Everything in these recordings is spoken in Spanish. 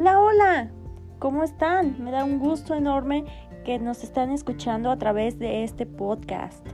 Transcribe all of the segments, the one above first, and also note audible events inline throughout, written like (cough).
Hola, hola, ¿cómo están? Me da un gusto enorme que nos están escuchando a través de este podcast.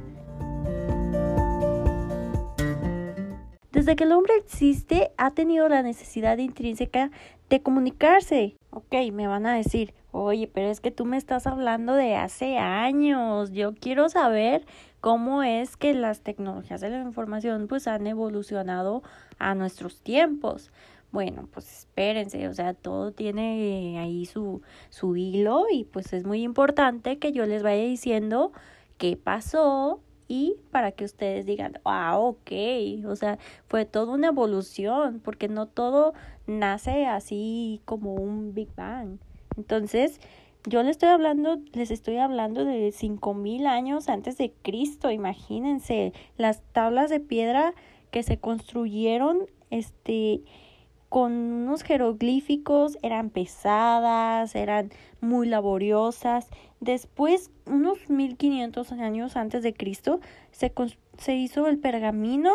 Desde que el hombre existe, ha tenido la necesidad intrínseca de comunicarse. Ok, me van a decir, oye, pero es que tú me estás hablando de hace años. Yo quiero saber cómo es que las tecnologías de la información pues han evolucionado a nuestros tiempos. Bueno, pues espérense, o sea, todo tiene ahí su, su hilo y pues es muy importante que yo les vaya diciendo qué pasó, y para que ustedes digan, ah, ok, o sea, fue toda una evolución, porque no todo nace así como un Big Bang. Entonces, yo les estoy hablando, les estoy hablando de cinco mil años antes de Cristo, imagínense, las tablas de piedra que se construyeron, este, con unos jeroglíficos, eran pesadas, eran muy laboriosas. Después, unos 1500 años antes de Cristo, se, se hizo el pergamino,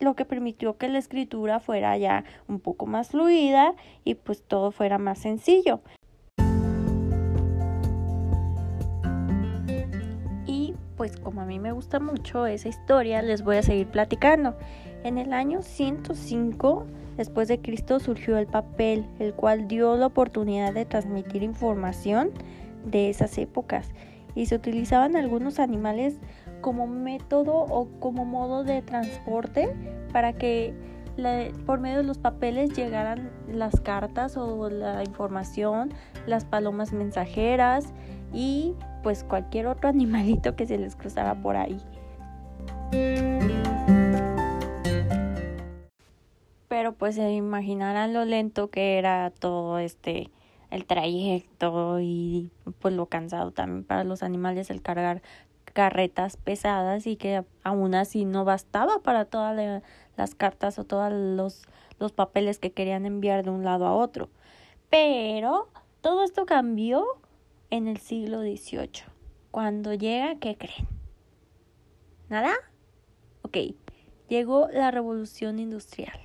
lo que permitió que la escritura fuera ya un poco más fluida y pues todo fuera más sencillo. Y pues como a mí me gusta mucho esa historia, les voy a seguir platicando. En el año 105 después de Cristo surgió el papel, el cual dio la oportunidad de transmitir información de esas épocas y se utilizaban algunos animales como método o como modo de transporte para que por medio de los papeles llegaran las cartas o la información, las palomas mensajeras y pues cualquier otro (laughs) animalito que se les cruzara por ahí. Pero pues se imaginarán lo lento que era todo este el trayecto y pues lo cansado también para los animales el cargar carretas pesadas y que aún así no bastaba para todas las cartas o todos los, los papeles que querían enviar de un lado a otro. Pero todo esto cambió en el siglo XVIII. Cuando llega, ¿qué creen? ¿Nada? Ok, llegó la revolución industrial.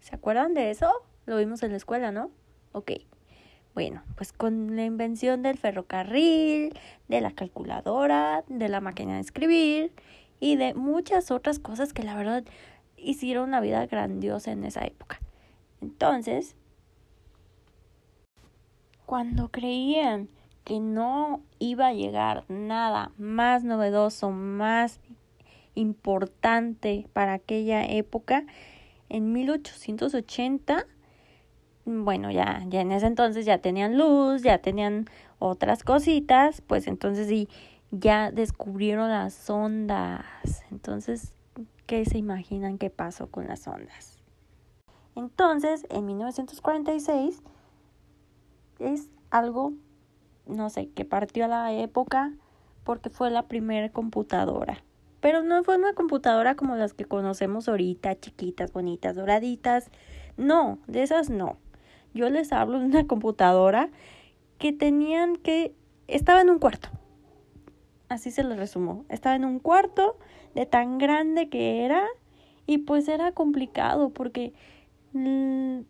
¿Se acuerdan de eso? Lo vimos en la escuela, ¿no? Ok. Bueno, pues con la invención del ferrocarril, de la calculadora, de la máquina de escribir y de muchas otras cosas que la verdad hicieron una vida grandiosa en esa época. Entonces, cuando creían que no iba a llegar nada más novedoso, más importante para aquella época, en 1880 bueno, ya, ya en ese entonces ya tenían luz, ya tenían otras cositas, pues entonces sí, ya descubrieron las ondas. Entonces, ¿qué se imaginan que pasó con las ondas? Entonces, en 1946 es algo, no sé, que partió a la época porque fue la primera computadora. Pero no fue una computadora como las que conocemos ahorita, chiquitas, bonitas, doraditas. No, de esas no yo les hablo de una (laughs) computadora que tenían que... Estaba en un cuarto. Así se lo resumo. Estaba en un cuarto de tan grande que era y pues era complicado porque mm,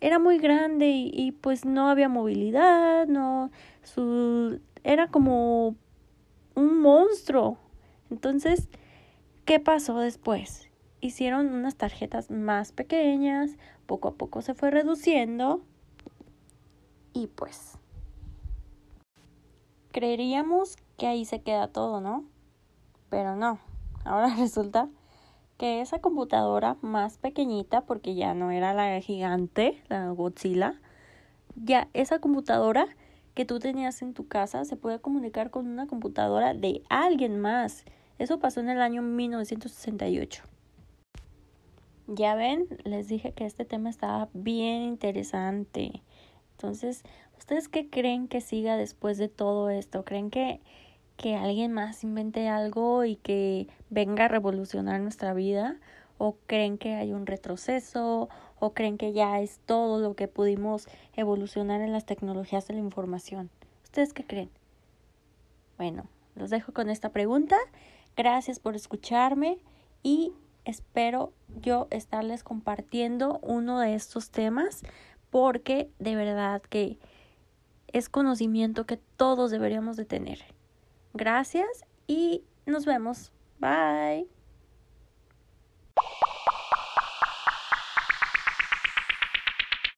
era muy grande y, y, pues no había movilidad, no su era como un monstruo. Entonces, ¿qué pasó después? Hicieron unas tarjetas más pequeñas, poco a poco se fue reduciendo y pues creeríamos que ahí se queda todo, ¿no? Pero no, ahora (laughs) resulta que esa computadora más pequeñita, porque ya no era la gigante, la Godzilla, ya esa computadora que tú tenías en tu casa se puede comunicar con una computadora de alguien más. Eso pasó en el año 1968. Ya ven, les dije que este tema estaba bien interesante. Entonces, ¿ustedes qué creen que siga después de todo esto? ¿Creen que, que alguien más invente algo y que venga a revolucionar nuestra vida? ¿O creen que hay un retroceso? ¿O creen que ya es todo lo que pudimos evolucionar en las tecnologías de la información? ¿Ustedes qué creen? Bueno, los dejo con esta pregunta. Gracias por escucharme y espero yo estarles compartiendo uno de estos temas porque de verdad que es conocimiento que todos deberíamos de tener. Gracias y nos vemos. Bye.